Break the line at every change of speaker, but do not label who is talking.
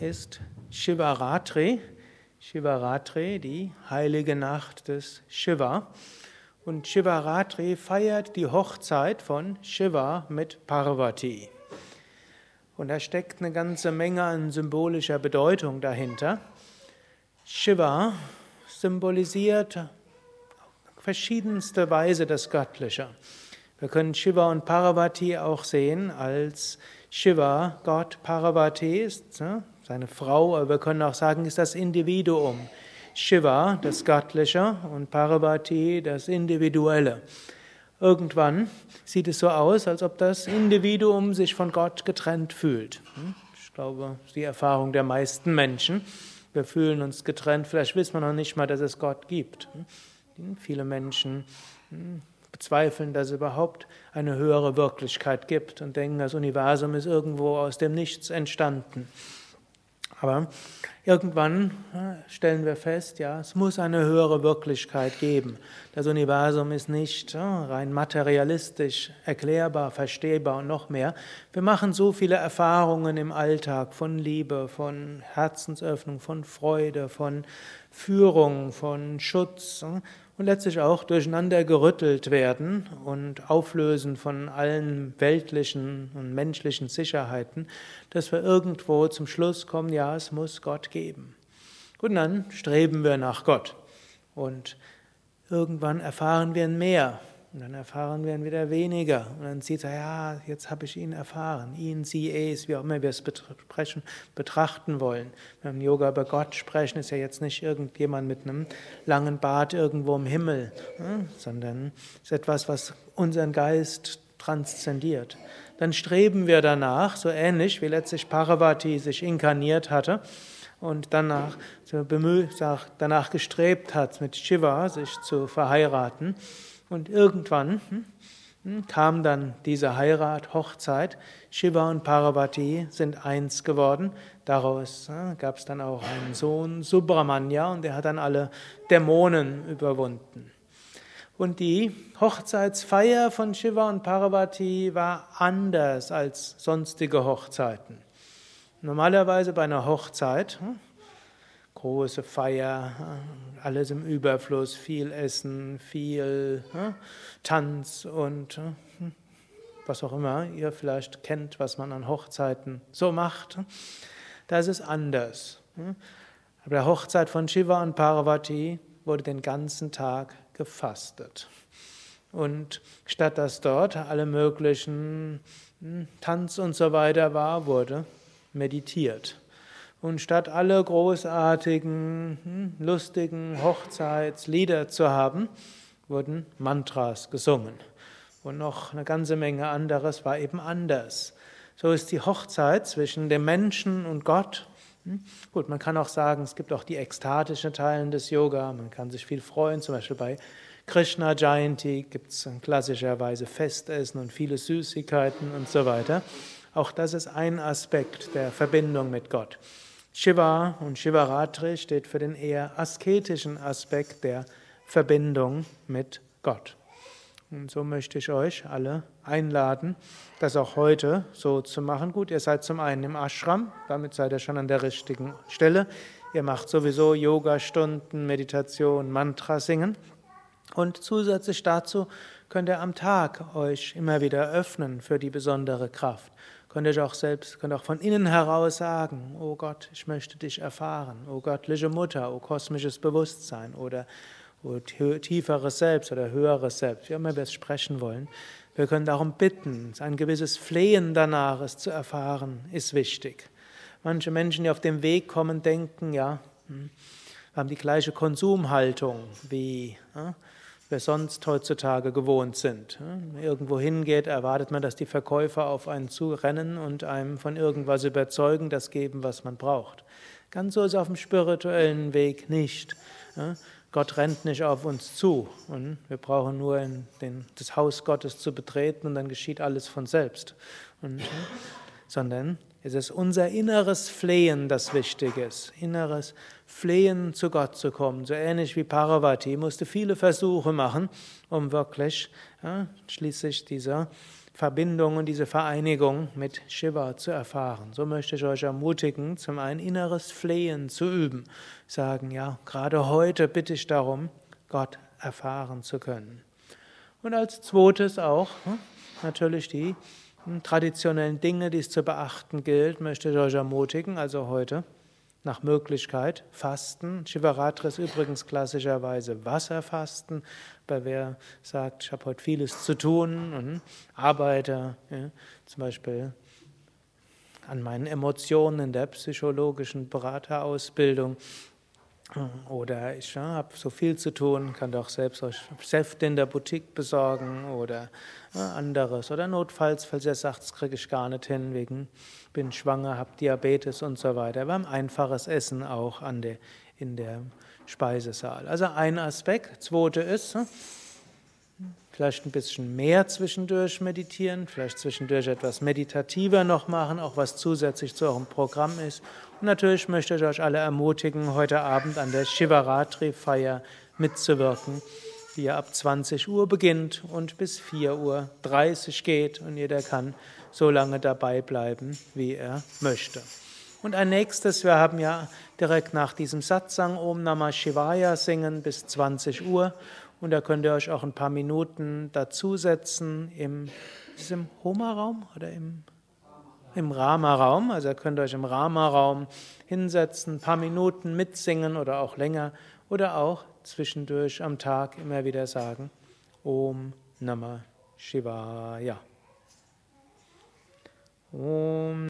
ist Shivaratri. Shivaratri, die heilige Nacht des Shiva. Und Shivaratri feiert die Hochzeit von Shiva mit Parvati. Und da steckt eine ganze Menge an symbolischer Bedeutung dahinter. Shiva symbolisiert auf verschiedenste Weise das Göttliche. Wir können Shiva und Parvati auch sehen als Shiva, Gott, Parvati ist ne, seine Frau, aber wir können auch sagen, ist das Individuum. Shiva, das Göttliche, und Parvati, das Individuelle. Irgendwann sieht es so aus, als ob das Individuum sich von Gott getrennt fühlt. Hm? Ich glaube, das ist die Erfahrung der meisten Menschen. Wir fühlen uns getrennt, vielleicht wissen wir noch nicht mal, dass es Gott gibt. Hm? Viele Menschen hm, bezweifeln, dass es überhaupt eine höhere Wirklichkeit gibt und denken, das Universum ist irgendwo aus dem Nichts entstanden. Aber irgendwann stellen wir fest, ja, es muss eine höhere Wirklichkeit geben. Das Universum ist nicht rein materialistisch erklärbar, verstehbar und noch mehr. Wir machen so viele Erfahrungen im Alltag von Liebe, von Herzensöffnung, von Freude, von Führung, von Schutz und letztlich auch durcheinander gerüttelt werden und auflösen von allen weltlichen und menschlichen Sicherheiten, dass wir irgendwo zum Schluss kommen, ja, es muss Gott geben. Und dann streben wir nach Gott und irgendwann erfahren wir mehr und dann erfahren wir ihn wieder weniger. Und dann sieht er, ja, jetzt habe ich ihn erfahren. Ihn, sie, es, wie auch immer wir es betrachten wollen. Wenn wir im Yoga über Gott sprechen, ist ja jetzt nicht irgendjemand mit einem langen Bart irgendwo im Himmel, hm, sondern ist etwas, was unseren Geist transzendiert. Dann streben wir danach, so ähnlich wie letztlich Parvati sich inkarniert hatte und danach, danach gestrebt hat, mit Shiva sich zu verheiraten. Und irgendwann hm, hm, kam dann diese Heirat, Hochzeit. Shiva und Parvati sind eins geworden. Daraus gab es dann auch einen Sohn, Subramanya, und der hat dann alle Dämonen überwunden. Und die Hochzeitsfeier von Shiva und Parvati war anders als sonstige Hochzeiten. Normalerweise bei einer Hochzeit, hm, große Feier, alles im Überfluss, viel Essen, viel Tanz und was auch immer ihr vielleicht kennt, was man an Hochzeiten so macht. Das ist anders. Aber der Hochzeit von Shiva und Parvati wurde den ganzen Tag gefastet. Und statt dass dort alle möglichen hm, Tanz und so weiter war, wurde meditiert. Und statt alle großartigen, hm, lustigen Hochzeitslieder zu haben, wurden Mantras gesungen. Und noch eine ganze Menge anderes war eben anders. So ist die Hochzeit zwischen dem Menschen und Gott. Hm, gut, man kann auch sagen, es gibt auch die ekstatischen Teilen des Yoga. Man kann sich viel freuen, zum Beispiel bei Krishna Jayanti gibt es klassischerweise Festessen und viele Süßigkeiten und so weiter. Auch das ist ein Aspekt der Verbindung mit Gott. Shiva und Shivaratri steht für den eher asketischen Aspekt der Verbindung mit Gott. Und so möchte ich euch alle einladen, das auch heute so zu machen. Gut, ihr seid zum einen im Ashram, damit seid ihr schon an der richtigen Stelle. Ihr macht sowieso Yoga-Stunden, Meditation, Mantra singen. Und zusätzlich dazu könnt ihr am Tag euch immer wieder öffnen für die besondere Kraft. Könnt ihr auch selbst, könnt auch von innen heraus sagen, oh Gott, ich möchte dich erfahren, oh göttliche Mutter, oh kosmisches Bewusstsein oder oh tieferes Selbst oder höheres Selbst, wie immer wir es sprechen wollen. Wir können darum bitten, ein gewisses Flehen danach, es zu erfahren, ist wichtig. Manche Menschen, die auf dem Weg kommen, denken, ja, hm, haben die gleiche Konsumhaltung wie ja, wir sonst heutzutage gewohnt sind. Irgendwo hingeht, erwartet man, dass die Verkäufer auf einen zurennen und einem von irgendwas überzeugen, das geben, was man braucht. Ganz so ist es auf dem spirituellen Weg nicht. Gott rennt nicht auf uns zu und wir brauchen nur den, das Haus Gottes zu betreten und dann geschieht alles von selbst. Und, sondern es ist unser inneres Flehen, das wichtig ist. Inneres Flehen, zu Gott zu kommen. So ähnlich wie Parvati musste viele Versuche machen, um wirklich ja, schließlich dieser Verbindung und diese Vereinigung mit Shiva zu erfahren. So möchte ich euch ermutigen, zum einen inneres Flehen zu üben. Sagen, ja, gerade heute bitte ich darum, Gott erfahren zu können. Und als zweites auch hm, natürlich die traditionellen Dinge, die es zu beachten gilt, möchte ich euch ermutigen, also heute nach Möglichkeit fasten. Shivaratri ist übrigens klassischerweise Wasserfasten, bei wer sagt, ich habe heute vieles zu tun und arbeite, ja, zum Beispiel an meinen Emotionen in der psychologischen Beraterausbildung. Oder ich ja, habe so viel zu tun, kann doch selbst euch Säfte in der Boutique besorgen oder ja, anderes. Oder notfalls, falls ihr sagt, das kriege ich gar nicht hin, wegen bin schwanger, habe Diabetes und so weiter. Wir haben einfaches Essen auch an der, in der Speisesaal. Also ein Aspekt. Zweite ist, hm, vielleicht ein bisschen mehr zwischendurch meditieren, vielleicht zwischendurch etwas meditativer noch machen, auch was zusätzlich zu eurem Programm ist. Und natürlich möchte ich euch alle ermutigen, heute Abend an der Shivaratri-Feier mitzuwirken, die ja ab 20 Uhr beginnt und bis 4.30 Uhr geht und jeder kann so lange dabei bleiben, wie er möchte. Und ein nächstes, wir haben ja direkt nach diesem Satsang Om Namah Shivaya singen bis 20 Uhr und da könnt ihr euch auch ein paar Minuten dazusetzen im, im Homa-Raum oder im, im Rama-Raum. Also ihr könnt euch im Rama-Raum hinsetzen, ein paar Minuten mitsingen oder auch länger oder auch zwischendurch am Tag immer wieder sagen Om Namah Shivaya. Om